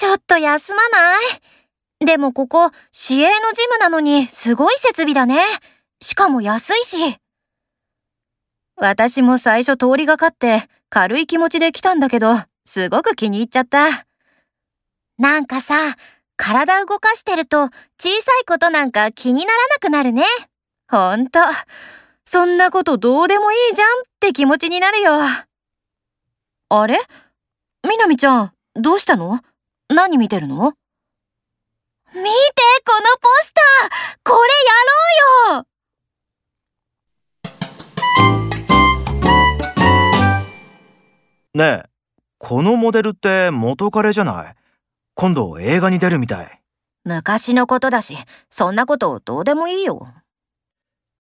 ちょっと休まないでもここ、市営のジムなのにすごい設備だね。しかも安いし。私も最初通りがかって軽い気持ちで来たんだけど、すごく気に入っちゃった。なんかさ、体動かしてると小さいことなんか気にならなくなるね。ほんと。そんなことどうでもいいじゃんって気持ちになるよ。あれ？みなみちゃん、どうしたの？何見てるの？見て、このポスターこれやろうよねえ、このモデルって元彼じゃない？今度映画に出るみたい。昔のことだし、そんなことどうでもいいよ。